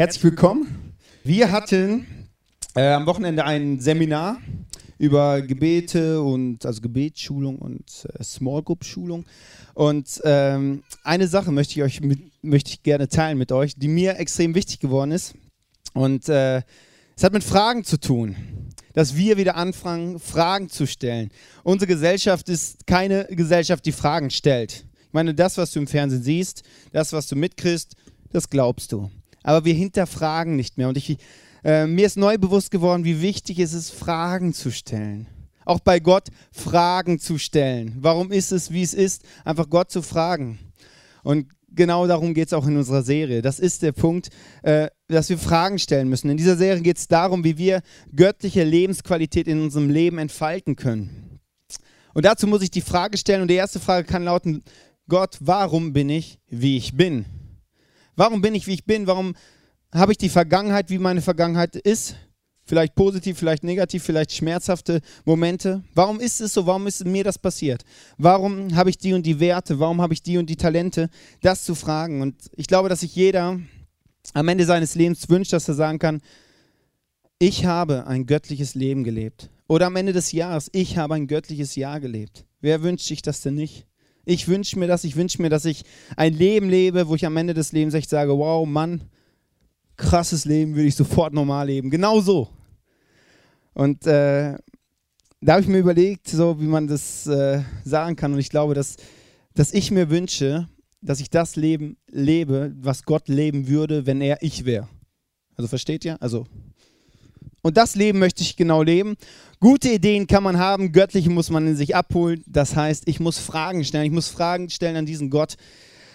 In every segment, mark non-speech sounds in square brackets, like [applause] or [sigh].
Herzlich willkommen. Wir hatten äh, am Wochenende ein Seminar über Gebete und also Gebetsschulung und äh, Small Group Schulung. Und ähm, eine Sache möchte ich euch mit, möchte ich gerne teilen mit euch, die mir extrem wichtig geworden ist. Und äh, es hat mit Fragen zu tun, dass wir wieder anfangen, Fragen zu stellen. Unsere Gesellschaft ist keine Gesellschaft, die Fragen stellt. Ich meine, das, was du im Fernsehen siehst, das, was du mitkriegst, das glaubst du. Aber wir hinterfragen nicht mehr. Und ich, äh, mir ist neu bewusst geworden, wie wichtig es ist, Fragen zu stellen. Auch bei Gott Fragen zu stellen. Warum ist es, wie es ist? Einfach Gott zu fragen. Und genau darum geht es auch in unserer Serie. Das ist der Punkt, äh, dass wir Fragen stellen müssen. In dieser Serie geht es darum, wie wir göttliche Lebensqualität in unserem Leben entfalten können. Und dazu muss ich die Frage stellen. Und die erste Frage kann lauten, Gott, warum bin ich, wie ich bin? Warum bin ich, wie ich bin? Warum habe ich die Vergangenheit, wie meine Vergangenheit ist? Vielleicht positiv, vielleicht negativ, vielleicht schmerzhafte Momente. Warum ist es so? Warum ist mir das passiert? Warum habe ich die und die Werte? Warum habe ich die und die Talente? Das zu fragen. Und ich glaube, dass sich jeder am Ende seines Lebens wünscht, dass er sagen kann, ich habe ein göttliches Leben gelebt. Oder am Ende des Jahres, ich habe ein göttliches Jahr gelebt. Wer wünscht sich das denn nicht? Ich wünsche mir das, ich wünsche mir, dass ich ein Leben lebe, wo ich am Ende des Lebens echt sage, wow, Mann, krasses Leben würde ich sofort normal leben. Genau so. Und äh, da habe ich mir überlegt, so wie man das äh, sagen kann. Und ich glaube, dass, dass ich mir wünsche, dass ich das Leben lebe, was Gott leben würde, wenn er ich wäre. Also versteht ihr? Also und das Leben möchte ich genau leben. Gute Ideen kann man haben, göttliche muss man in sich abholen. Das heißt, ich muss Fragen stellen. Ich muss Fragen stellen an diesen Gott.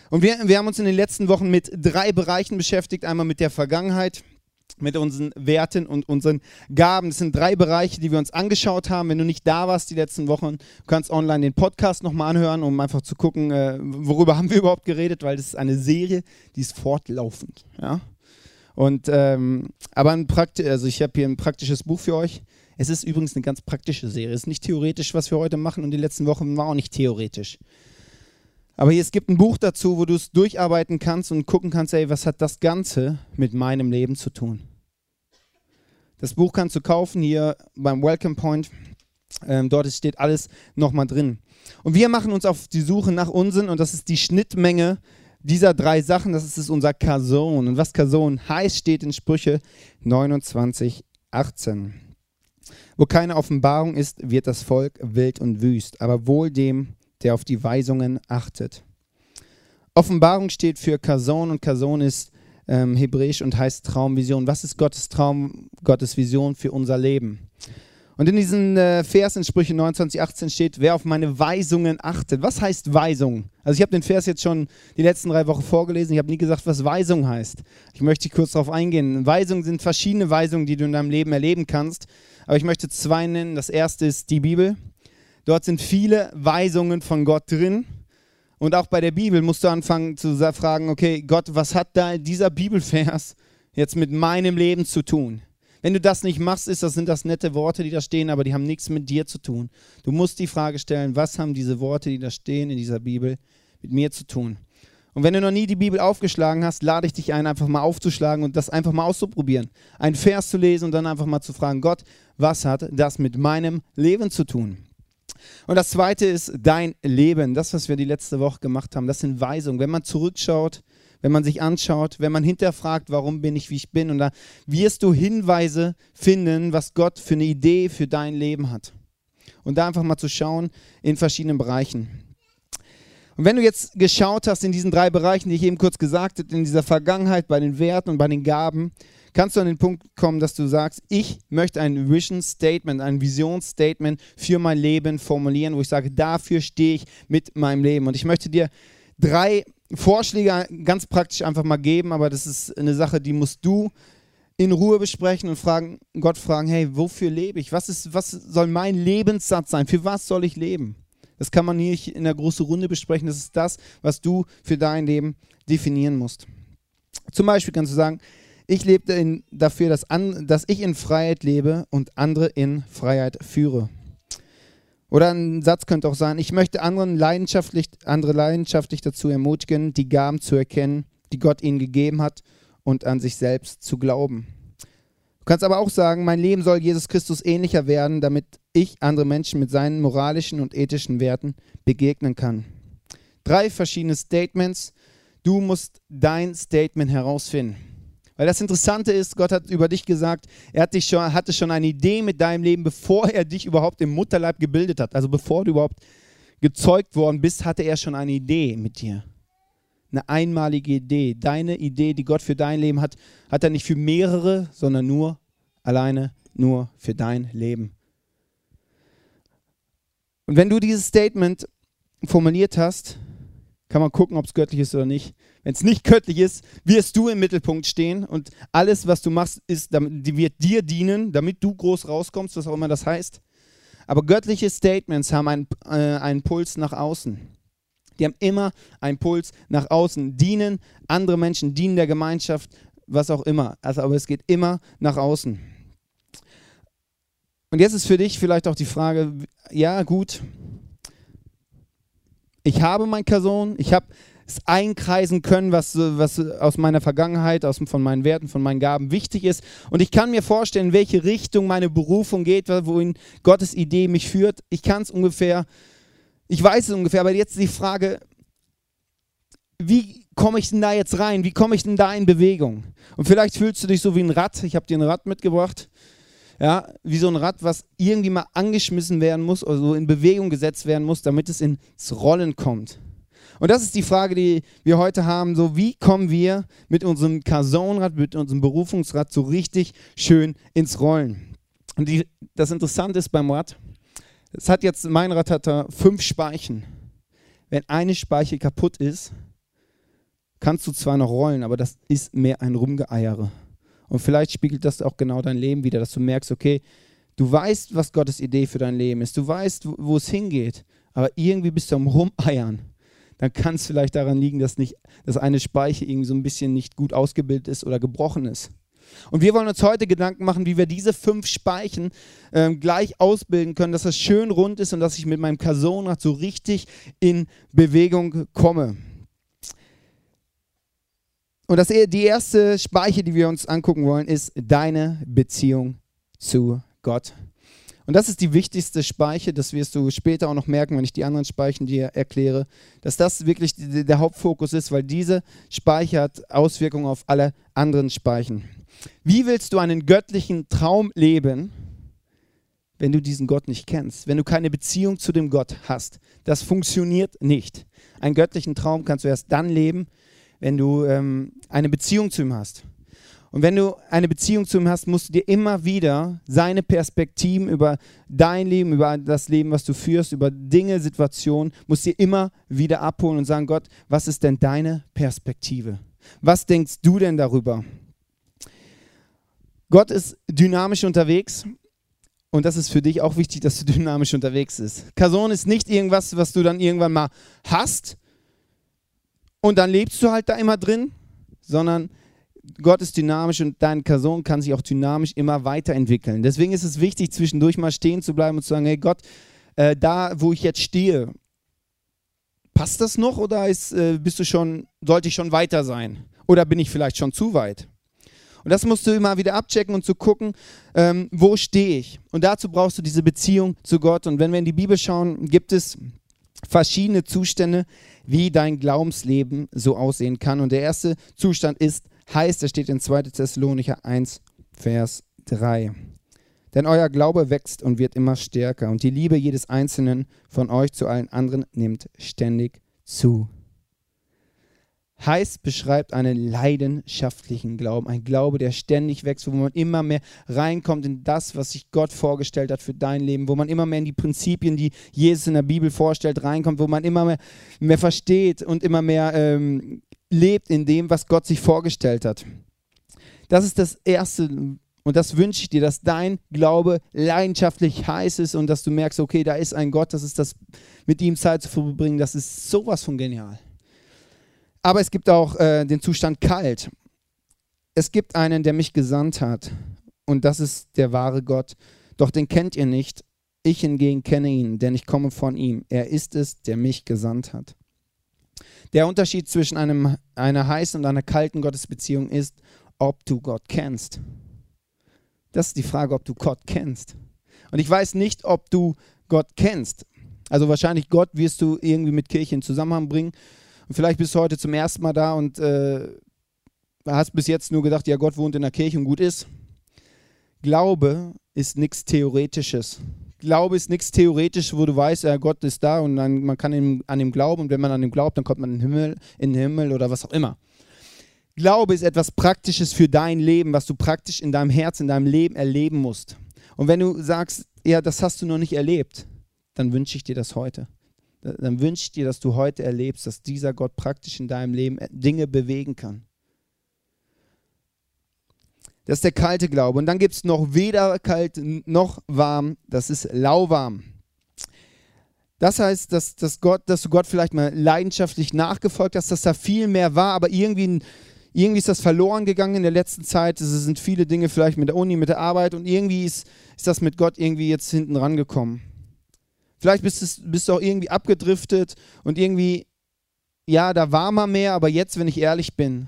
Und wir, wir haben uns in den letzten Wochen mit drei Bereichen beschäftigt. Einmal mit der Vergangenheit, mit unseren Werten und unseren Gaben. Das sind drei Bereiche, die wir uns angeschaut haben. Wenn du nicht da warst die letzten Wochen, du kannst online den Podcast nochmal anhören, um einfach zu gucken, äh, worüber haben wir überhaupt geredet, weil das ist eine Serie, die ist fortlaufend. Ja? Und ähm, aber ein Prakti also ich habe hier ein praktisches Buch für euch. Es ist übrigens eine ganz praktische Serie. Es ist nicht theoretisch, was wir heute machen und die letzten Wochen war auch nicht theoretisch. Aber hier, es gibt ein Buch dazu, wo du es durcharbeiten kannst und gucken kannst, ey, was hat das Ganze mit meinem Leben zu tun? Das Buch kannst du kaufen hier beim Welcome Point. Ähm, dort steht alles nochmal drin. Und wir machen uns auf die Suche nach unseren, und das ist die Schnittmenge dieser drei Sachen, das ist unser Kason. Und was Kason heißt, steht in Sprüche 29, 18. Wo keine Offenbarung ist, wird das Volk wild und wüst, aber wohl dem, der auf die Weisungen achtet. Offenbarung steht für Kason und Kason ist ähm, hebräisch und heißt Traumvision. Was ist Gottes Traum, Gottes Vision für unser Leben? Und in diesem äh, Vers in Sprüche 29, 18 steht, wer auf meine Weisungen achtet. Was heißt Weisung? Also ich habe den Vers jetzt schon die letzten drei Wochen vorgelesen. Ich habe nie gesagt, was Weisung heißt. Ich möchte kurz darauf eingehen. Weisungen sind verschiedene Weisungen, die du in deinem Leben erleben kannst. Aber ich möchte zwei nennen. Das erste ist die Bibel. Dort sind viele Weisungen von Gott drin. Und auch bei der Bibel musst du anfangen zu fragen, okay, Gott, was hat da dieser Bibelvers jetzt mit meinem Leben zu tun? Wenn du das nicht machst, ist das, sind das nette Worte, die da stehen, aber die haben nichts mit dir zu tun. Du musst die Frage stellen, was haben diese Worte, die da stehen in dieser Bibel, mit mir zu tun? Und wenn du noch nie die Bibel aufgeschlagen hast, lade ich dich ein, einfach mal aufzuschlagen und das einfach mal auszuprobieren. Einen Vers zu lesen und dann einfach mal zu fragen, Gott, was hat das mit meinem Leben zu tun? Und das zweite ist dein Leben. Das, was wir die letzte Woche gemacht haben, das sind Weisungen. Wenn man zurückschaut, wenn man sich anschaut, wenn man hinterfragt, warum bin ich, wie ich bin. Und da wirst du Hinweise finden, was Gott für eine Idee für dein Leben hat. Und da einfach mal zu schauen in verschiedenen Bereichen. Und wenn du jetzt geschaut hast in diesen drei Bereichen, die ich eben kurz gesagt habe, in dieser Vergangenheit, bei den Werten und bei den Gaben, kannst du an den Punkt kommen, dass du sagst, ich möchte ein Vision Statement, ein Visionsstatement für mein Leben formulieren, wo ich sage, dafür stehe ich mit meinem Leben. Und ich möchte dir drei Vorschläge ganz praktisch einfach mal geben, aber das ist eine Sache, die musst du in Ruhe besprechen und fragen, Gott fragen, hey, wofür lebe ich? Was, ist, was soll mein Lebenssatz sein? Für was soll ich leben? Das kann man nicht in der großen Runde besprechen. Das ist das, was du für dein Leben definieren musst. Zum Beispiel kannst du sagen, ich lebe dafür, dass, an, dass ich in Freiheit lebe und andere in Freiheit führe. Oder ein Satz könnte auch sein, ich möchte anderen leidenschaftlich, andere leidenschaftlich dazu ermutigen, die Gaben zu erkennen, die Gott ihnen gegeben hat und an sich selbst zu glauben. Du kannst aber auch sagen, mein Leben soll Jesus Christus ähnlicher werden, damit ich andere Menschen mit seinen moralischen und ethischen Werten begegnen kann. Drei verschiedene Statements. Du musst dein Statement herausfinden. Weil das Interessante ist, Gott hat über dich gesagt, er hat dich schon, hatte schon eine Idee mit deinem Leben, bevor er dich überhaupt im Mutterleib gebildet hat. Also bevor du überhaupt gezeugt worden bist, hatte er schon eine Idee mit dir. Eine einmalige Idee. Deine Idee, die Gott für dein Leben hat, hat er nicht für mehrere, sondern nur alleine, nur für dein Leben. Und wenn du dieses Statement formuliert hast, kann man gucken, ob es göttlich ist oder nicht. Wenn es nicht göttlich ist, wirst du im Mittelpunkt stehen und alles, was du machst, ist, wird dir dienen, damit du groß rauskommst, was auch immer das heißt. Aber göttliche Statements haben einen, äh, einen Puls nach außen. Die haben immer einen Puls nach außen, dienen andere Menschen, dienen der Gemeinschaft, was auch immer. Also, aber es geht immer nach außen. Und jetzt ist für dich vielleicht auch die Frage, ja gut, ich habe mein Person, ich habe es einkreisen können, was, was aus meiner Vergangenheit, aus, von meinen Werten, von meinen Gaben wichtig ist. Und ich kann mir vorstellen, in welche Richtung meine Berufung geht, wohin Gottes Idee mich führt. Ich kann es ungefähr, ich weiß es ungefähr, aber jetzt die Frage, wie komme ich denn da jetzt rein? Wie komme ich denn da in Bewegung? Und vielleicht fühlst du dich so wie ein Rad. Ich habe dir ein Rad mitgebracht ja, wie so ein Rad, was irgendwie mal angeschmissen werden muss oder so in Bewegung gesetzt werden muss, damit es ins Rollen kommt. Und das ist die Frage, die wir heute haben. So, wie kommen wir mit unserem Kasonrad, mit unserem Berufungsrad so richtig schön ins Rollen? Und die, das Interessante ist beim Rad, es hat jetzt, mein Rad hat da fünf Speichen. Wenn eine Speiche kaputt ist, kannst du zwar noch rollen, aber das ist mehr ein Rumgeeiere. Und vielleicht spiegelt das auch genau dein Leben wieder, dass du merkst, okay, du weißt, was Gottes Idee für dein Leben ist, du weißt, wo, es hingeht, aber irgendwie bist du am Rumeiern. Dann kann es vielleicht daran liegen, dass, nicht, dass eine Speiche irgendwie so ein bisschen nicht gut ausgebildet ist oder gebrochen ist. Und wir wollen uns heute Gedanken machen, wie wir diese fünf Speichen äh, gleich ausbilden können, dass das schön rund ist und dass ich mit meinem Kasonrad so richtig in Bewegung komme. Und das, die erste Speiche, die wir uns angucken wollen, ist deine Beziehung zu Gott. Und das ist die wichtigste Speiche, das wirst du später auch noch merken, wenn ich die anderen Speichen dir erkläre, dass das wirklich der Hauptfokus ist, weil diese Speiche hat Auswirkungen auf alle anderen Speichen. Wie willst du einen göttlichen Traum leben, wenn du diesen Gott nicht kennst, wenn du keine Beziehung zu dem Gott hast? Das funktioniert nicht. Einen göttlichen Traum kannst du erst dann leben, wenn du ähm, eine Beziehung zu ihm hast. Und wenn du eine Beziehung zu ihm hast, musst du dir immer wieder seine Perspektiven über dein Leben, über das Leben, was du führst, über Dinge, Situationen, musst du dir immer wieder abholen und sagen, Gott, was ist denn deine Perspektive? Was denkst du denn darüber? Gott ist dynamisch unterwegs und das ist für dich auch wichtig, dass du [laughs] dynamisch unterwegs bist. Kason ist nicht irgendwas, was du dann irgendwann mal hast, und dann lebst du halt da immer drin, sondern Gott ist dynamisch und deine Person kann sich auch dynamisch immer weiterentwickeln. Deswegen ist es wichtig, zwischendurch mal stehen zu bleiben und zu sagen, hey Gott, äh, da wo ich jetzt stehe, passt das noch oder ist, äh, bist du schon, sollte ich schon weiter sein? Oder bin ich vielleicht schon zu weit? Und das musst du immer wieder abchecken und zu gucken, ähm, wo stehe ich. Und dazu brauchst du diese Beziehung zu Gott. Und wenn wir in die Bibel schauen, gibt es verschiedene Zustände, wie dein Glaubensleben so aussehen kann. Und der erste Zustand ist heißt, der steht in 2. Thessalonicher 1, Vers 3. Denn euer Glaube wächst und wird immer stärker und die Liebe jedes Einzelnen von euch zu allen anderen nimmt ständig zu. Heißt beschreibt einen leidenschaftlichen Glauben, ein Glaube, der ständig wächst, wo man immer mehr reinkommt in das, was sich Gott vorgestellt hat für dein Leben, wo man immer mehr in die Prinzipien, die Jesus in der Bibel vorstellt, reinkommt, wo man immer mehr, mehr versteht und immer mehr ähm, lebt in dem, was Gott sich vorgestellt hat. Das ist das Erste, und das wünsche ich dir, dass dein Glaube leidenschaftlich heiß ist und dass du merkst, okay, da ist ein Gott, das ist das, mit ihm Zeit zu verbringen, das ist sowas von genial. Aber es gibt auch äh, den Zustand kalt. Es gibt einen, der mich gesandt hat. Und das ist der wahre Gott. Doch den kennt ihr nicht. Ich hingegen kenne ihn, denn ich komme von ihm. Er ist es, der mich gesandt hat. Der Unterschied zwischen einem, einer heißen und einer kalten Gottesbeziehung ist, ob du Gott kennst. Das ist die Frage, ob du Gott kennst. Und ich weiß nicht, ob du Gott kennst. Also wahrscheinlich Gott wirst du irgendwie mit Kirche in Zusammenhang bringen. Und vielleicht bist du heute zum ersten Mal da und äh, hast bis jetzt nur gedacht, ja, Gott wohnt in der Kirche und gut ist. Glaube ist nichts Theoretisches. Glaube ist nichts Theoretisches, wo du weißt, ja, Gott ist da und dann, man kann ihm, an ihm glauben und wenn man an ihm glaubt, dann kommt man in den Himmel, in den Himmel oder was auch immer. Glaube ist etwas Praktisches für dein Leben, was du praktisch in deinem Herz, in deinem Leben erleben musst. Und wenn du sagst, ja, das hast du noch nicht erlebt, dann wünsche ich dir das heute. Dann wünsche ich dir, dass du heute erlebst, dass dieser Gott praktisch in deinem Leben Dinge bewegen kann. Das ist der kalte Glaube. Und dann gibt es noch weder kalt noch warm, das ist lauwarm. Das heißt, dass, dass, Gott, dass du Gott vielleicht mal leidenschaftlich nachgefolgt hast, dass da viel mehr war, aber irgendwie, irgendwie ist das verloren gegangen in der letzten Zeit. Es sind viele Dinge vielleicht mit der Uni, mit der Arbeit und irgendwie ist, ist das mit Gott irgendwie jetzt hinten rangekommen. Vielleicht bist, es, bist du auch irgendwie abgedriftet und irgendwie, ja, da war mal mehr, aber jetzt, wenn ich ehrlich bin,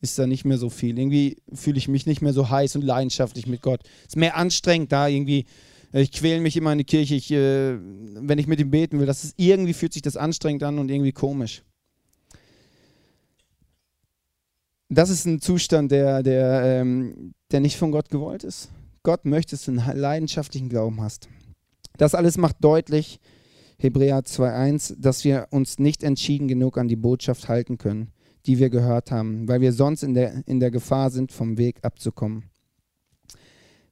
ist da nicht mehr so viel. Irgendwie fühle ich mich nicht mehr so heiß und leidenschaftlich mit Gott. Es ist mehr anstrengend da irgendwie. Ich quäle mich immer in die Kirche, ich, äh, wenn ich mit ihm beten will. Das ist, irgendwie fühlt sich das anstrengend an und irgendwie komisch. Das ist ein Zustand, der, der, ähm, der nicht von Gott gewollt ist. Gott möchte, dass du einen leidenschaftlichen Glauben hast. Das alles macht deutlich, Hebräer 2.1, dass wir uns nicht entschieden genug an die Botschaft halten können die wir gehört haben, weil wir sonst in der, in der Gefahr sind, vom Weg abzukommen.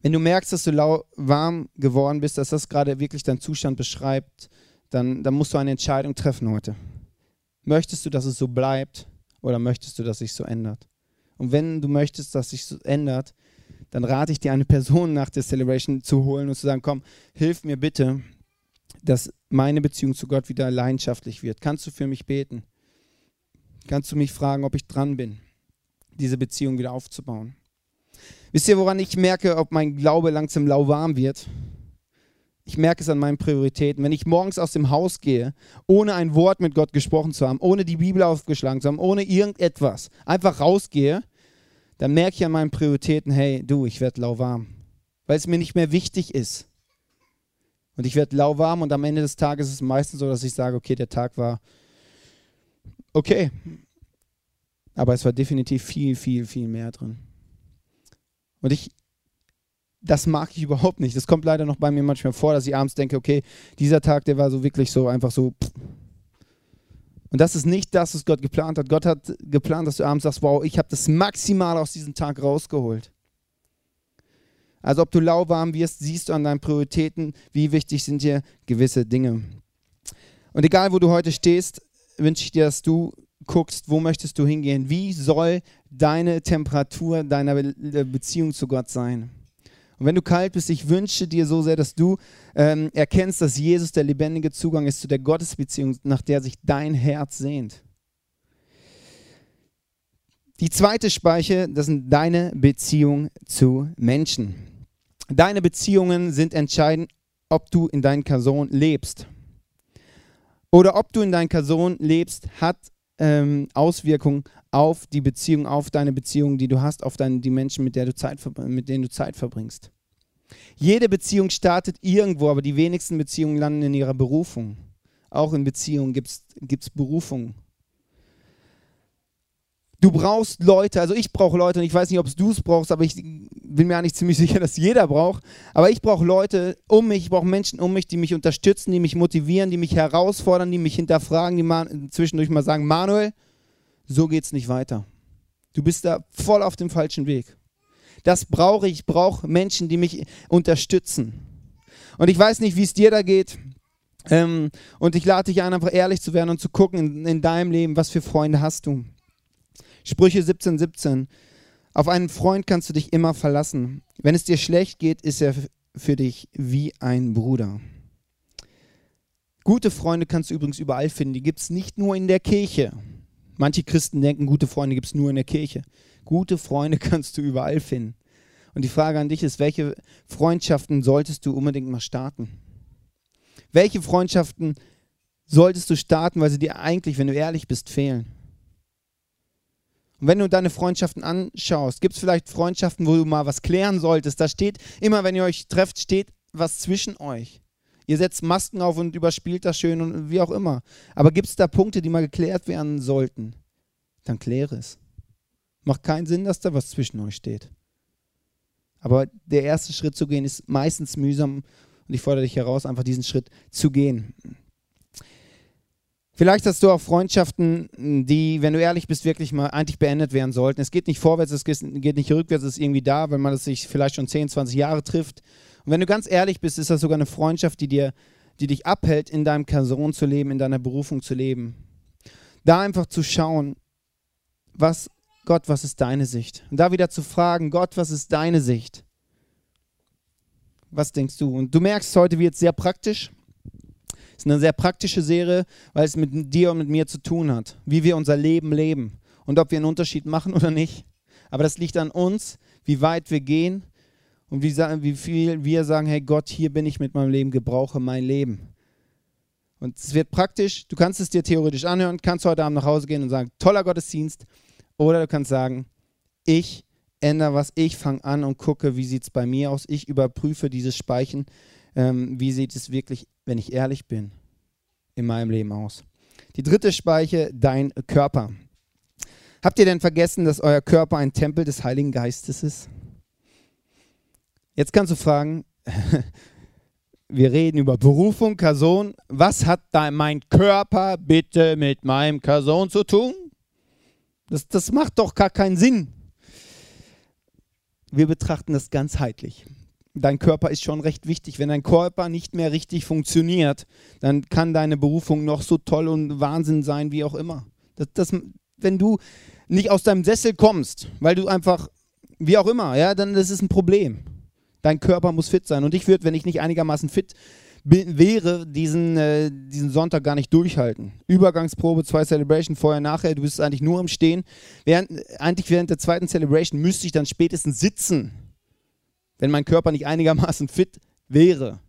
Wenn du merkst, dass du lau warm geworden bist, dass das gerade wirklich deinen Zustand beschreibt, dann, dann musst du eine Entscheidung treffen heute. Möchtest du, dass es so bleibt oder möchtest du, dass sich so ändert? Und wenn du möchtest, dass sich so ändert, dann rate ich dir, eine Person nach der Celebration zu holen und zu sagen, komm, hilf mir bitte, dass meine Beziehung zu Gott wieder leidenschaftlich wird. Kannst du für mich beten? kannst du mich fragen, ob ich dran bin, diese Beziehung wieder aufzubauen. Wisst ihr, woran ich merke, ob mein Glaube langsam lauwarm wird? Ich merke es an meinen Prioritäten. Wenn ich morgens aus dem Haus gehe, ohne ein Wort mit Gott gesprochen zu haben, ohne die Bibel aufgeschlagen zu haben, ohne irgendetwas, einfach rausgehe, dann merke ich an meinen Prioritäten, hey, du, ich werde lauwarm, weil es mir nicht mehr wichtig ist. Und ich werde lauwarm und am Ende des Tages ist es meistens so, dass ich sage, okay, der Tag war okay. Aber es war definitiv viel, viel, viel mehr drin. Und ich, das mag ich überhaupt nicht. Das kommt leider noch bei mir manchmal vor, dass ich abends denke, okay, dieser Tag, der war so wirklich so einfach so. Und das ist nicht das, was Gott geplant hat. Gott hat geplant, dass du abends sagst, wow, ich habe das maximal aus diesem Tag rausgeholt. Also ob du lauwarm wirst, siehst du an deinen Prioritäten, wie wichtig sind dir gewisse Dinge. Und egal, wo du heute stehst, wünsche ich dir, dass du guckst, wo möchtest du hingehen? Wie soll deine Temperatur deiner Beziehung zu Gott sein? Und wenn du kalt bist, ich wünsche dir so sehr, dass du ähm, erkennst, dass Jesus der lebendige Zugang ist zu der Gottesbeziehung, nach der sich dein Herz sehnt. Die zweite Speiche, das sind deine Beziehungen zu Menschen. Deine Beziehungen sind entscheidend, ob du in deinen Person lebst oder ob du in deiner Person lebst, hat ähm, Auswirkungen auf die Beziehung, auf deine Beziehung, die du hast, auf deine, die Menschen, mit, der du Zeit, mit denen du Zeit verbringst. Jede Beziehung startet irgendwo, aber die wenigsten Beziehungen landen in ihrer Berufung. Auch in Beziehungen gibt es Berufung. Du brauchst Leute, also ich brauche Leute und ich weiß nicht, ob du es brauchst, aber ich bin mir eigentlich ziemlich [laughs] sicher, dass jeder braucht. Aber ich brauche Leute um mich, ich brauche Menschen um mich, die mich unterstützen, die mich motivieren, die mich herausfordern, die mich hinterfragen, die mal, zwischendurch mal sagen, Manuel, so geht's nicht weiter. Du bist da voll auf dem falschen Weg. Das brauche ich. Ich brauche Menschen, die mich unterstützen. Und ich weiß nicht, wie es dir da geht. Ähm, und ich lade dich ein, einfach ehrlich zu werden und zu gucken in, in deinem Leben, was für Freunde hast du. Sprüche 17, 17. Auf einen Freund kannst du dich immer verlassen. Wenn es dir schlecht geht, ist er für dich wie ein Bruder. Gute Freunde kannst du übrigens überall finden. Die gibt es nicht nur in der Kirche. Manche Christen denken, gute Freunde gibt es nur in der Kirche. Gute Freunde [laughs] kannst du überall finden. Und die Frage an dich ist, welche Freundschaften solltest du unbedingt mal starten? Welche Freundschaften solltest du starten, weil sie dir eigentlich, wenn du ehrlich bist, fehlen? Und wenn du deine Freundschaften anschaust, gibt es vielleicht Freundschaften, wo du mal was klären solltest. Da steht immer, wenn ihr euch trefft, steht was zwischen euch. Ihr setzt Masken auf und überspielt das schön und wie auch immer. Aber gibt es da Punkte, die mal geklärt werden sollten? Dann kläre es. Macht keinen Sinn, dass da was zwischen euch steht. Aber der erste Schritt zu gehen ist meistens mühsam und ich fordere dich heraus, einfach diesen Schritt zu gehen. Vielleicht hast du auch Freundschaften, die, wenn du ehrlich bist, wirklich mal eigentlich beendet werden sollten. Es geht nicht vorwärts, es geht nicht rückwärts, es ist irgendwie da, wenn man sich vielleicht schon 10, 20 Jahre trifft. Und wenn du ganz ehrlich bist, ist das sogar eine Freundschaft, die, dir, die dich abhält, in deinem Person zu leben, in deiner Berufung zu leben. Da einfach zu schauen, was, Gott, was ist deine Sicht? Und da wieder zu fragen, Gott, was ist deine Sicht? Was denkst du? Und du merkst, heute wird es sehr praktisch. Es ist eine sehr praktische Serie, weil es mit dir und mit mir zu tun hat, wie wir unser Leben leben und ob wir einen Unterschied machen oder nicht. Aber das liegt an uns, wie weit wir gehen und wie, wie viel wir sagen, hey Gott, hier bin ich mit meinem Leben, gebrauche mein Leben. Und es wird praktisch, du kannst es dir theoretisch anhören, kannst heute Abend nach Hause gehen und sagen, toller Gottesdienst. Oder du kannst sagen, ich ändere was, ich fange an und gucke, wie sieht es bei mir aus. Ich überprüfe dieses Speichen, ähm, wie sieht es wirklich, wenn ich ehrlich bin, in meinem Leben aus. Die dritte Speiche, dein Körper. Habt ihr denn vergessen, dass euer Körper ein Tempel des Heiligen Geistes ist? Jetzt kannst du fragen, [laughs] wir reden über Berufung, Person. Was hat da mein Körper bitte mit meinem Person zu tun? Das, das macht doch gar keinen Sinn. Wir betrachten das ganzheitlich. Dein Körper ist schon recht wichtig. Wenn dein Körper nicht mehr richtig funktioniert, dann kann deine Berufung noch so toll und Wahnsinn sein, wie auch immer. Das, das, wenn du nicht aus deinem Sessel kommst, weil du einfach, wie auch immer, ja, dann das ist ein Problem. Dein Körper muss fit sein. Und ich würde, wenn ich nicht einigermaßen fit wäre, diesen, äh, diesen Sonntag gar nicht durchhalten. Übergangsprobe, zwei Celebration, vorher, nachher, du bist eigentlich nur im Stehen. Während, eigentlich während der zweiten Celebration müsste ich dann spätestens sitzen, wenn mein Körper nicht einigermaßen fit wäre.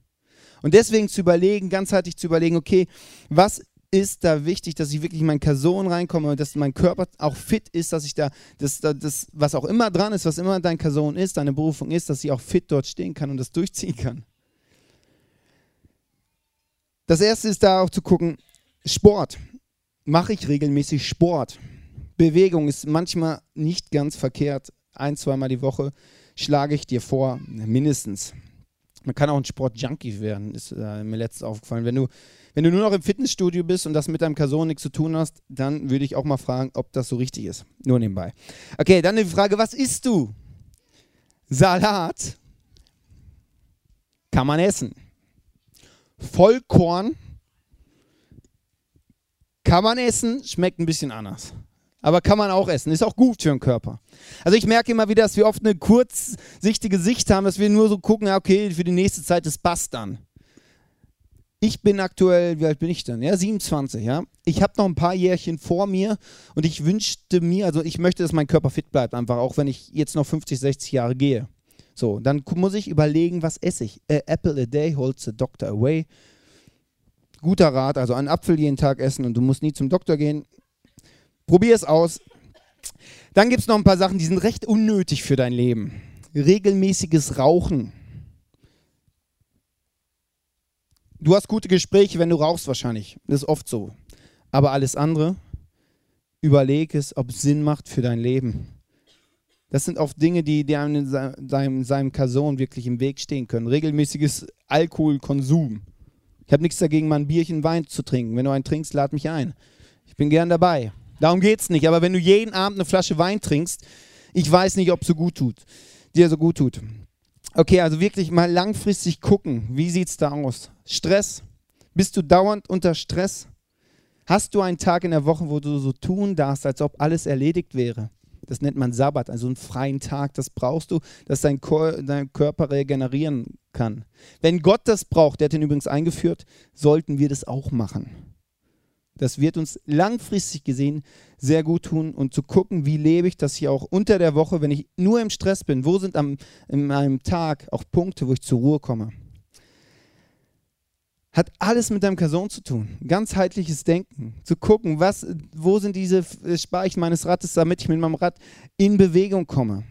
Und deswegen zu überlegen, ganzheitlich zu überlegen, okay, was ist da wichtig, dass ich wirklich in meine Person reinkomme und dass mein Körper auch fit ist, dass ich da, das, das, was auch immer dran ist, was immer deine Person ist, deine Berufung ist, dass ich auch fit dort stehen kann und das durchziehen kann. Das erste ist da auch zu gucken, Sport. Mache ich regelmäßig Sport? Bewegung ist manchmal nicht ganz verkehrt. Ein, zweimal die Woche schlage ich dir vor, mindestens. Man kann auch ein Sportjunkie werden, ist äh, mir letztens aufgefallen. Wenn du wenn du nur noch im Fitnessstudio bist und das mit deinem Person nichts zu tun hast, dann würde ich auch mal fragen, ob das so richtig ist. Nur nebenbei. Okay, dann die Frage, was isst du? Salat kann man essen. Vollkorn kann man essen, schmeckt ein bisschen anders. Aber kann man auch essen, ist auch gut für den Körper. Also ich merke immer wieder, dass wir oft eine kurzsichtige Sicht haben, dass wir nur so gucken, okay, für die nächste Zeit, das passt dann. Ich bin aktuell, wie alt bin ich denn? Ja, 27, ja. Ich habe noch ein paar Jährchen vor mir und ich wünschte mir, also ich möchte, dass mein Körper fit bleibt, einfach auch wenn ich jetzt noch 50, 60 Jahre gehe. So, dann muss ich überlegen, was esse ich. Äh, apple a day holds the doctor away. Guter Rat, also einen Apfel jeden Tag essen und du musst nie zum Doktor gehen. Probier es aus. Dann gibt es noch ein paar Sachen, die sind recht unnötig für dein Leben. Regelmäßiges Rauchen Du hast gute Gespräche, wenn du rauchst wahrscheinlich. Das ist oft so. Aber alles andere, überleg es, ob es Sinn macht für dein Leben. Das sind oft Dinge, die dir in seinem, seinem Person wirklich im Weg stehen können. Regelmäßiges Alkoholkonsum. Ich habe nichts dagegen, mal ein Bierchen Wein zu trinken. Wenn du einen trinkst, lad mich ein. Ich bin gern dabei. Darum geht es nicht. Aber wenn du jeden Abend eine Flasche Wein trinkst, ich weiß nicht, ob es so gut tut, dir so gut tut. Okay, also wirklich mal langfristig gucken, wie sieht es da aus? Stress? Bist du dauernd unter Stress? Hast du einen Tag in der Woche, wo du so tun darfst, als ob alles erledigt wäre? Das nennt man Sabbat, also einen freien Tag. Das brauchst du, dass dein, dein Körper regenerieren kann. Wenn Gott das braucht, der hat ihn übrigens eingeführt, sollten wir das auch machen. Das wird uns langfristig gesehen sehr gut tun und zu gucken, wie lebe ich das hier auch unter der Woche, wenn ich nur im Stress bin. Wo sind am, in meinem Tag auch Punkte, wo ich zur Ruhe komme? Hat alles mit deinem Person zu tun. Ganzheitliches Denken. Zu gucken, was, wo sind diese Speichen meines Rattes, damit ich mit meinem Rad in Bewegung komme.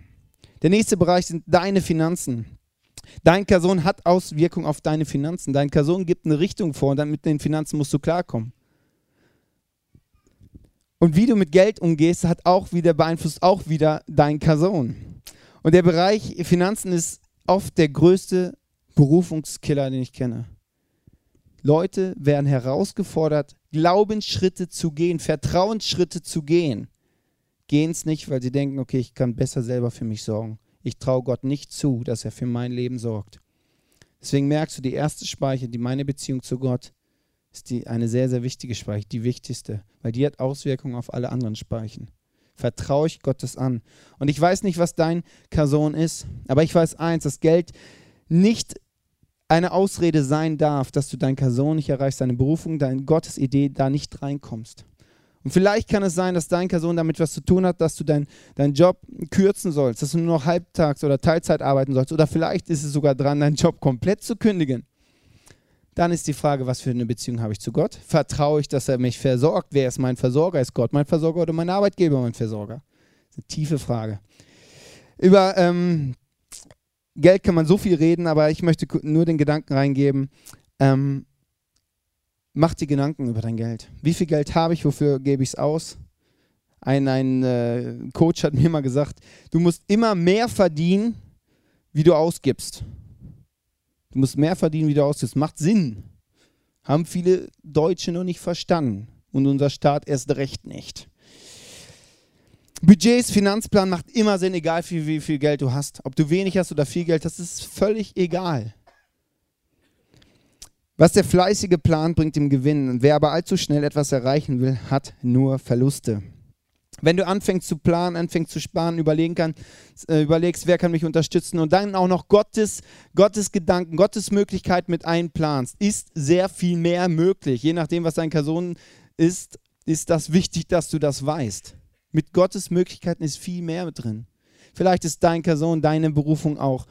Der nächste Bereich sind deine Finanzen. Dein Person hat Auswirkungen auf deine Finanzen. Dein Person gibt eine Richtung vor und dann mit den Finanzen musst du klarkommen. Und wie du mit Geld umgehst, hat auch wieder beeinflusst auch wieder dein Person. Und der Bereich Finanzen ist oft der größte Berufungskiller, den ich kenne. Leute werden herausgefordert, Glaubensschritte zu gehen, Vertrauensschritte zu gehen. Gehen es nicht, weil sie denken, okay, ich kann besser selber für mich sorgen. Ich traue Gott nicht zu, dass er für mein Leben sorgt. Deswegen merkst du, die erste Speicher, die meine Beziehung zu Gott, ist die eine sehr, sehr wichtige Speicher, die wichtigste, weil die hat Auswirkungen auf alle anderen Speichen. Vertraue ich Gottes an. Und ich weiß nicht, was dein Kason ist, aber ich weiß eins, dass Geld nicht eine Ausrede sein darf, dass du dein Person nicht erreichst, deine Berufung, deine Gottesidee da nicht reinkommst. Und vielleicht kann es sein, dass dein Person damit was zu tun hat, dass du deinen dein Job kürzen sollst, dass du nur noch halbtags oder Teilzeit arbeiten sollst. Oder vielleicht ist es sogar dran, deinen Job komplett zu kündigen. Dann ist die Frage, was für eine Beziehung habe ich zu Gott? Vertraue ich, dass er mich versorgt? Wer ist mein Versorger? Ist Gott mein Versorger oder mein Arbeitgeber mein Versorger? Das ist eine tiefe Frage. Über ähm, Geld kann man so viel reden, aber ich möchte nur den Gedanken reingeben. Ähm, mach dir Gedanken über dein Geld. Wie viel Geld habe ich? Wofür gebe ich es aus? Ein, ein äh, Coach hat mir mal gesagt, du musst immer mehr verdienen, wie du ausgibst. Du musst mehr verdienen, wie du ausgibst. Macht Sinn. Haben viele Deutsche noch nicht verstanden. Und unser Staat erst recht nicht. Budgets, Finanzplan macht immer Sinn, egal wie, wie viel Geld du hast. Ob du wenig hast oder viel Geld, das ist völlig egal. Was der fleißige Plan bringt ihm Gewinn. Wer aber allzu schnell etwas erreichen will, hat nur Verluste. Wenn du anfängst zu planen, anfängst zu sparen, überlegen kann, äh, überlegst, wer kann mich unterstützen und dann auch noch Gottes, Gottes Gedanken, Gottes Möglichkeit mit einplanst, ist sehr viel mehr möglich. Je nachdem, was deine Person ist, ist das wichtig, dass du das weißt. Mit Gottes Möglichkeiten ist viel mehr drin. Vielleicht ist dein Person, deine Berufung auch,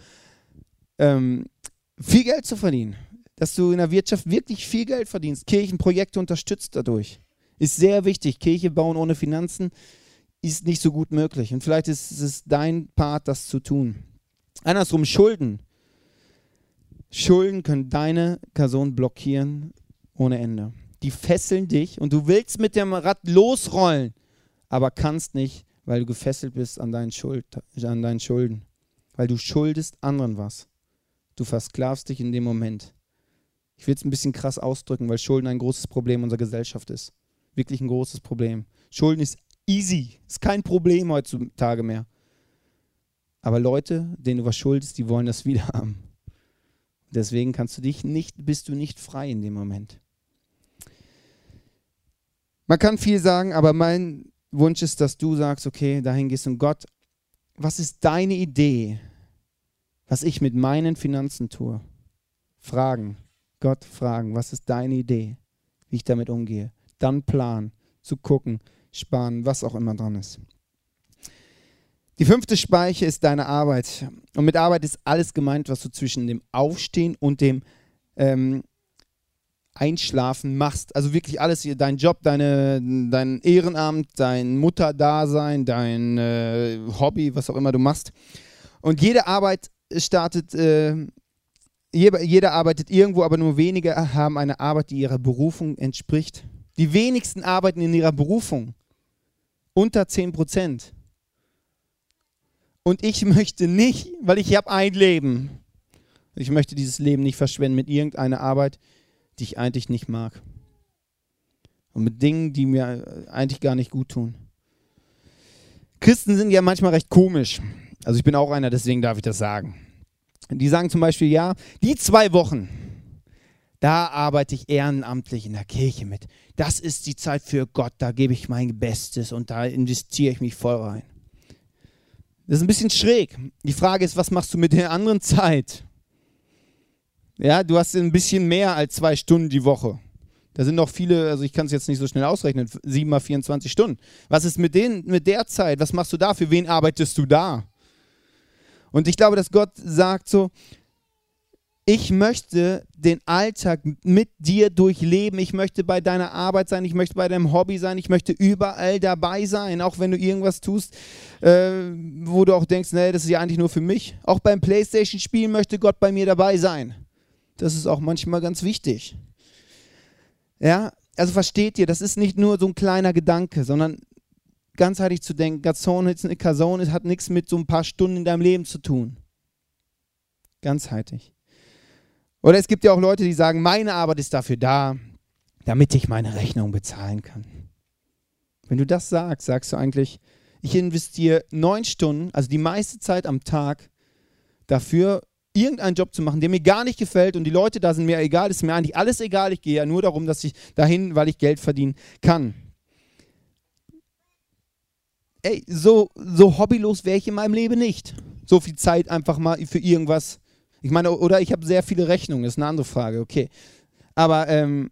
ähm, viel Geld zu verdienen. Dass du in der Wirtschaft wirklich viel Geld verdienst. Kirchenprojekte unterstützt dadurch. Ist sehr wichtig. Kirche bauen ohne Finanzen ist nicht so gut möglich. Und vielleicht ist es dein Part, das zu tun. Andersrum, Schulden. Schulden können deine Person blockieren ohne Ende. Die fesseln dich und du willst mit dem Rad losrollen aber kannst nicht, weil du gefesselt bist an deinen, Schuld, an deinen Schulden. Weil du schuldest anderen was. Du versklavst dich in dem Moment. Ich will es ein bisschen krass ausdrücken, weil Schulden ein großes Problem unserer Gesellschaft ist. Wirklich ein großes Problem. Schulden ist easy, ist kein Problem heutzutage mehr. Aber Leute, denen du was schuldest, die wollen das [laughs] wieder haben. Deswegen kannst du dich nicht, bist du nicht frei in dem Moment. Man kann viel sagen, aber mein Wunsch ist, dass du sagst, okay, dahin gehst und Gott, was ist deine Idee, was ich mit meinen Finanzen tue? Fragen, Gott fragen, was ist deine Idee, wie ich damit umgehe? Dann planen, zu gucken, sparen, was auch immer dran ist. Die fünfte Speiche ist deine Arbeit. Und mit Arbeit ist alles gemeint, was du zwischen dem Aufstehen und dem ähm, Einschlafen machst. Also wirklich alles hier, dein Job, deine, dein Ehrenamt, dein Mutterdasein, dein äh, Hobby, was auch immer du machst. Und jede Arbeit startet, äh, jeder arbeitet irgendwo, aber nur wenige haben eine Arbeit, die ihrer Berufung entspricht. Die wenigsten arbeiten in ihrer Berufung. Unter 10 Prozent. Und ich möchte nicht, weil ich habe ein Leben. Ich möchte dieses Leben nicht verschwenden mit irgendeiner Arbeit, die ich eigentlich nicht mag. Und mit Dingen, die mir eigentlich gar nicht gut tun. Christen sind ja manchmal recht komisch. Also ich bin auch einer, deswegen darf ich das sagen. Die sagen zum Beispiel, ja, die zwei Wochen, da arbeite ich ehrenamtlich in der Kirche mit. Das ist die Zeit für Gott, da gebe ich mein Bestes und da investiere ich mich voll rein. Das ist ein bisschen schräg. Die Frage ist, was machst du mit der anderen Zeit? Ja, du hast ein bisschen mehr als zwei Stunden die Woche. Da sind noch viele, also ich kann es jetzt nicht so schnell ausrechnen, sieben mal 24 Stunden. Was ist mit, den, mit der Zeit? Was machst du da? Für wen arbeitest du da? Und ich glaube, dass Gott sagt so, ich möchte den Alltag mit dir durchleben. Ich möchte bei deiner Arbeit sein. Ich möchte bei deinem Hobby sein. Ich möchte überall dabei sein. Auch wenn du irgendwas tust, äh, wo du auch denkst, nee, das ist ja eigentlich nur für mich. Auch beim Playstation-Spielen möchte Gott bei mir dabei sein. Das ist auch manchmal ganz wichtig. Ja, also versteht ihr, das ist nicht nur so ein kleiner Gedanke, sondern ganzheitlich zu denken, Gazon, hat nichts mit so ein paar Stunden in deinem Leben zu tun. Ganzheitlich. Oder es gibt ja auch Leute, die sagen, meine Arbeit ist dafür da, damit ich meine Rechnung bezahlen kann. Wenn du das sagst, sagst du eigentlich, ich investiere neun Stunden, also die meiste Zeit am Tag, dafür, irgendeinen Job zu machen, der mir gar nicht gefällt und die Leute da sind mir egal, ist mir eigentlich alles egal. Ich gehe ja nur darum, dass ich dahin, weil ich Geld verdienen kann. Ey, so, so hobbylos wäre ich in meinem Leben nicht. So viel Zeit einfach mal für irgendwas ich meine, oder ich habe sehr viele Rechnungen, das ist eine andere Frage, okay. Aber ähm,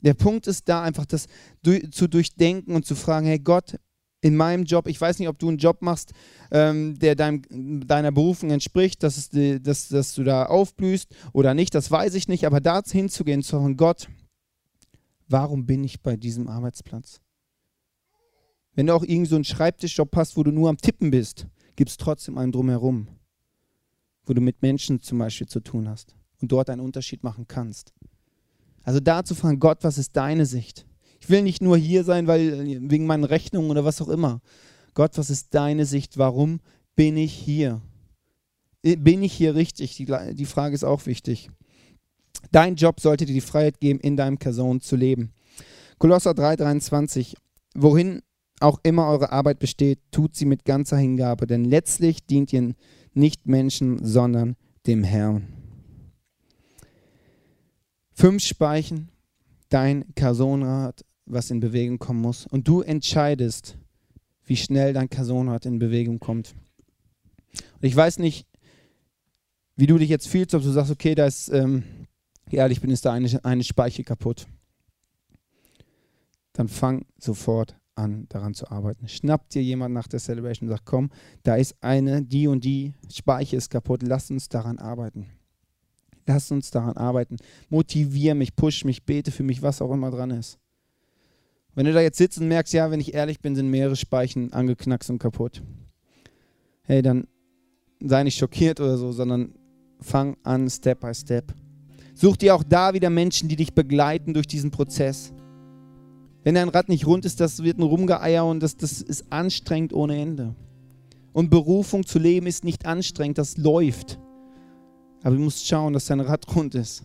der Punkt ist da einfach, das zu durchdenken und zu fragen, hey Gott, in meinem Job, ich weiß nicht, ob du einen Job machst, ähm, der deinem, deiner Berufung entspricht, dass, die, dass, dass du da aufblühst oder nicht, das weiß ich nicht, aber da hinzugehen, zu sagen, Gott, warum bin ich bei diesem Arbeitsplatz? Wenn du auch irgend so einen Schreibtischjob hast, wo du nur am Tippen bist, gibt es trotzdem einen drumherum wo du mit Menschen zum Beispiel zu tun hast und dort einen Unterschied machen kannst. Also da zu fragen, Gott, was ist deine Sicht? Ich will nicht nur hier sein, weil wegen meinen Rechnungen oder was auch immer. Gott, was ist deine Sicht? Warum bin ich hier? Bin ich hier richtig? Die, die Frage ist auch wichtig. Dein Job sollte dir die Freiheit geben, in deinem Person zu leben. Kolosser 3,23. Wohin auch immer eure Arbeit besteht, tut sie mit ganzer Hingabe, denn letztlich dient ihr nicht Menschen, sondern dem Herrn. Fünf Speichen, dein Kasonrad, was in Bewegung kommen muss. Und du entscheidest, wie schnell dein Kasonrad in Bewegung kommt. Und ich weiß nicht, wie du dich jetzt fühlst, ob du sagst, okay, da ist, ähm, ehrlich bin, ist da eine, eine Speiche kaputt. Dann fang sofort an, daran zu arbeiten. Schnappt dir jemand nach der Celebration und sagt, komm, da ist eine, die und die Speiche ist kaputt, lass uns daran arbeiten. Lass uns daran arbeiten. Motivier mich, push mich, bete für mich, was auch immer dran ist. Wenn du da jetzt sitzt und merkst, ja, wenn ich ehrlich bin, sind mehrere Speichen angeknackst und kaputt. Hey, dann sei nicht schockiert oder so, sondern fang an, Step by Step. Such dir auch da wieder Menschen, die dich begleiten durch diesen Prozess wenn dein Rad nicht rund ist, das wird ein Rumgeeier und das, das ist anstrengend ohne Ende. Und Berufung zu leben ist nicht anstrengend, das läuft. Aber du musst schauen, dass dein Rad rund ist.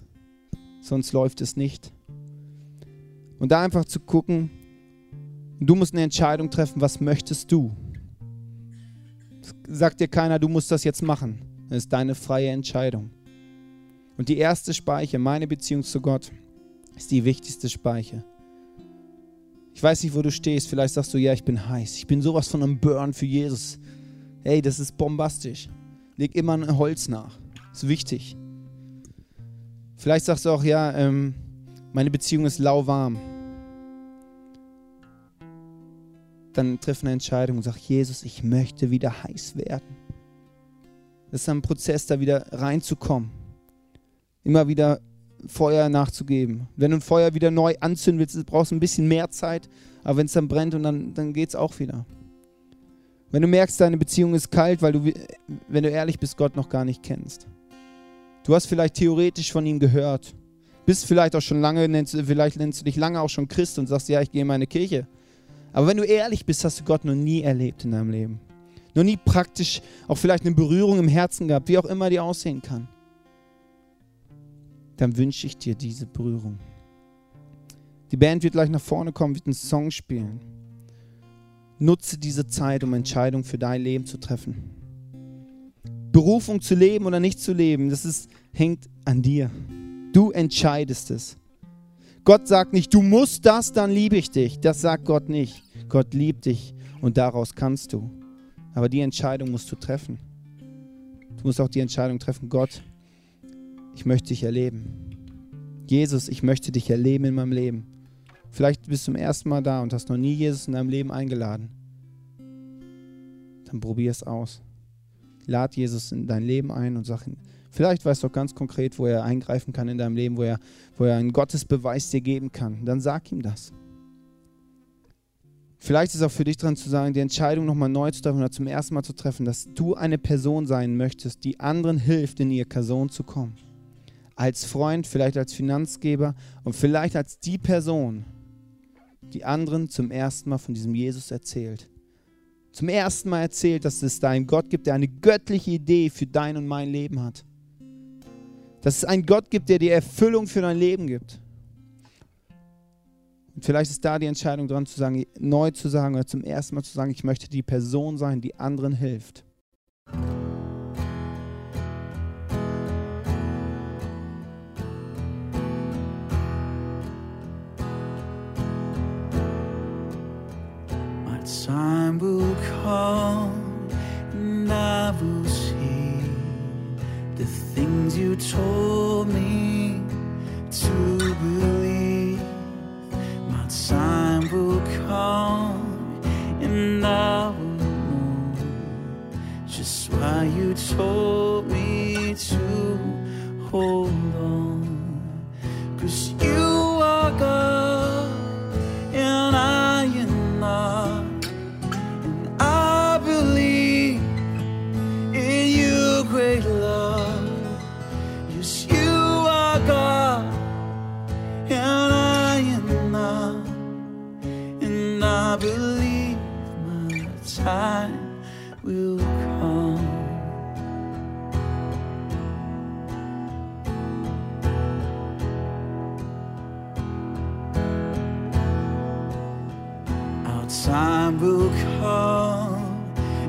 Sonst läuft es nicht. Und da einfach zu gucken, du musst eine Entscheidung treffen, was möchtest du? Sagt dir keiner, du musst das jetzt machen. Das ist deine freie Entscheidung. Und die erste Speiche, meine Beziehung zu Gott, ist die wichtigste Speiche. Ich weiß nicht, wo du stehst. Vielleicht sagst du, ja, ich bin heiß. Ich bin sowas von einem Burn für Jesus. Hey, das ist bombastisch. Leg immer ein Holz nach. Ist wichtig. Vielleicht sagst du auch, ja, ähm, meine Beziehung ist lauwarm. Dann triff eine Entscheidung und sag, Jesus, ich möchte wieder heiß werden. Das ist ein Prozess, da wieder reinzukommen. Immer wieder Feuer nachzugeben. Wenn du ein Feuer wieder neu anzünden willst, brauchst du ein bisschen mehr Zeit, aber wenn es dann brennt und dann, dann geht es auch wieder. Wenn du merkst, deine Beziehung ist kalt, weil du, wenn du ehrlich bist, Gott noch gar nicht kennst. Du hast vielleicht theoretisch von ihm gehört, bist vielleicht auch schon lange, nennst, vielleicht nennst du dich lange auch schon Christ und sagst, ja, ich gehe in meine Kirche. Aber wenn du ehrlich bist, hast du Gott noch nie erlebt in deinem Leben. Noch nie praktisch auch vielleicht eine Berührung im Herzen gehabt, wie auch immer die aussehen kann dann wünsche ich dir diese Berührung. Die Band wird gleich nach vorne kommen, wird einen Song spielen. Nutze diese Zeit, um Entscheidungen für dein Leben zu treffen. Berufung zu leben oder nicht zu leben, das ist, hängt an dir. Du entscheidest es. Gott sagt nicht, du musst das, dann liebe ich dich. Das sagt Gott nicht. Gott liebt dich und daraus kannst du. Aber die Entscheidung musst du treffen. Du musst auch die Entscheidung treffen, Gott, ich möchte dich erleben. Jesus, ich möchte dich erleben in meinem Leben. Vielleicht bist du zum ersten Mal da und hast noch nie Jesus in deinem Leben eingeladen. Dann probier es aus. Lad Jesus in dein Leben ein und sag ihm, Vielleicht weißt du auch ganz konkret, wo er eingreifen kann in deinem Leben, wo er, wo er einen Gottesbeweis dir geben kann. Dann sag ihm das. Vielleicht ist auch für dich dran zu sagen, die Entscheidung nochmal neu zu treffen oder zum ersten Mal zu treffen, dass du eine Person sein möchtest, die anderen hilft, in ihr Person zu kommen. Als Freund, vielleicht als Finanzgeber und vielleicht als die Person, die anderen zum ersten Mal von diesem Jesus erzählt. Zum ersten Mal erzählt, dass es da einen Gott gibt, der eine göttliche Idee für dein und mein Leben hat. Dass es einen Gott gibt, der dir Erfüllung für dein Leben gibt. Und vielleicht ist da die Entscheidung dran zu sagen, neu zu sagen oder zum ersten Mal zu sagen, ich möchte die Person sein, die anderen hilft.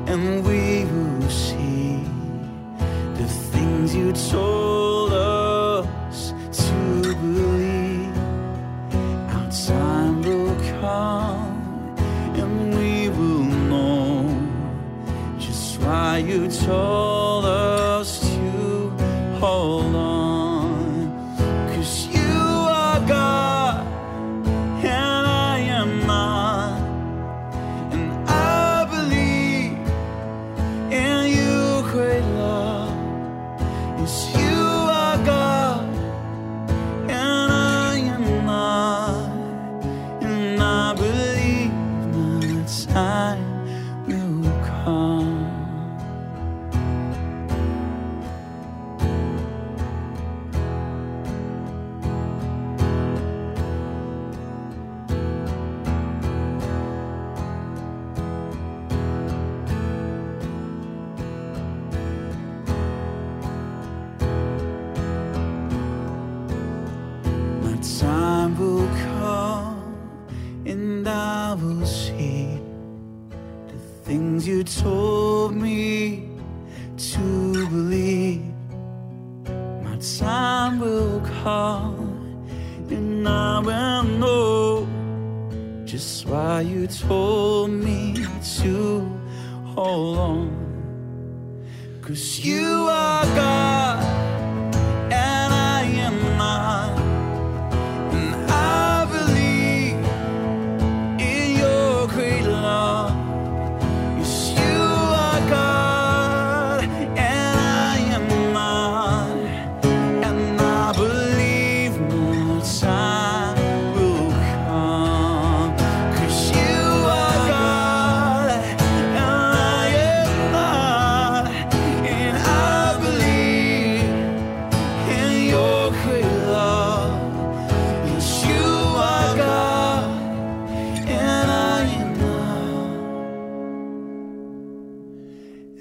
And we will see the things you told Time will come and I will see the things you told me to believe. My time will come and I will know just why you told me to hold on. Cause you are God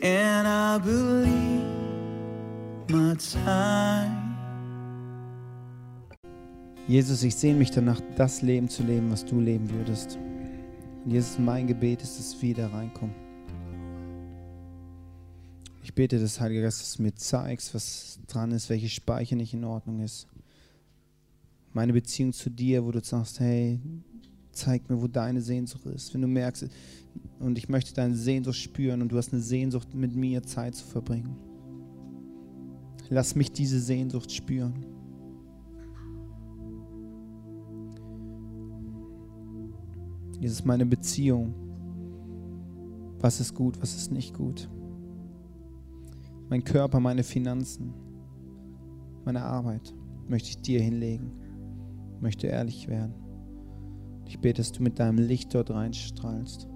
And I believe my time. Jesus, ich sehne mich danach, das Leben zu leben, was du leben würdest. Und Jesus, mein Gebet ist, dass wir da reinkommen. Ich bete, dass Heiliger Geist, dass du mir zeigst, was dran ist, welche Speicher nicht in Ordnung ist. Meine Beziehung zu dir, wo du sagst, hey, zeig mir, wo deine Sehnsucht ist. Wenn du merkst, und ich möchte deine Sehnsucht spüren und du hast eine Sehnsucht, mit mir Zeit zu verbringen. Lass mich diese Sehnsucht spüren. Jesus, meine Beziehung. Was ist gut, was ist nicht gut? Mein Körper, meine Finanzen. meine Arbeit möchte ich dir hinlegen. Möchte ehrlich werden. Ich bete, dass du mit deinem Licht dort reinstrahlst.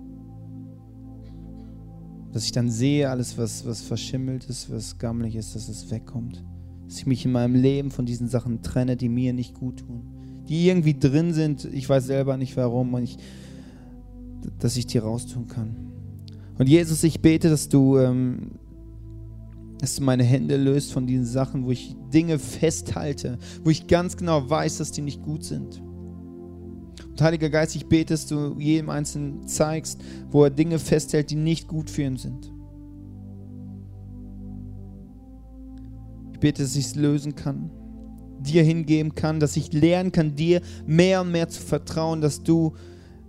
Dass ich dann sehe, alles, was, was verschimmelt ist, was gammelig ist, dass es wegkommt. Dass ich mich in meinem Leben von diesen Sachen trenne, die mir nicht gut tun. Die irgendwie drin sind, ich weiß selber nicht warum, und ich, dass ich die raustun kann. Und Jesus, ich bete, dass du, ähm, dass du meine Hände löst von diesen Sachen, wo ich Dinge festhalte, wo ich ganz genau weiß, dass die nicht gut sind. Heiliger Geist, ich bete, dass du jedem Einzelnen zeigst, wo er Dinge festhält, die nicht gut für ihn sind. Ich bete, dass ich es lösen kann, dir hingeben kann, dass ich lernen kann, dir mehr und mehr zu vertrauen, dass du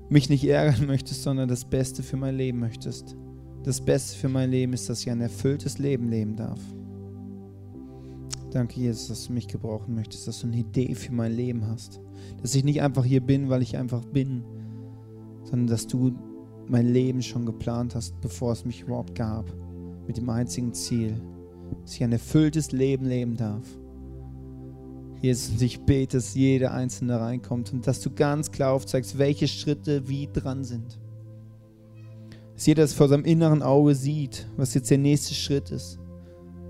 mich nicht ärgern [laughs] möchtest, sondern das Beste für mein Leben möchtest. Das Beste für mein Leben ist, dass ich ein erfülltes Leben leben darf. Danke, Jesus, dass du mich gebrauchen möchtest, dass du eine Idee für mein Leben hast. Dass ich nicht einfach hier bin, weil ich einfach bin, sondern dass du mein Leben schon geplant hast, bevor es mich überhaupt gab. Mit dem einzigen Ziel, dass ich ein erfülltes Leben leben darf. Jesus, ich bete, dass jeder Einzelne reinkommt und dass du ganz klar aufzeigst, welche Schritte wie dran sind. Dass jeder es vor seinem inneren Auge sieht, was jetzt der nächste Schritt ist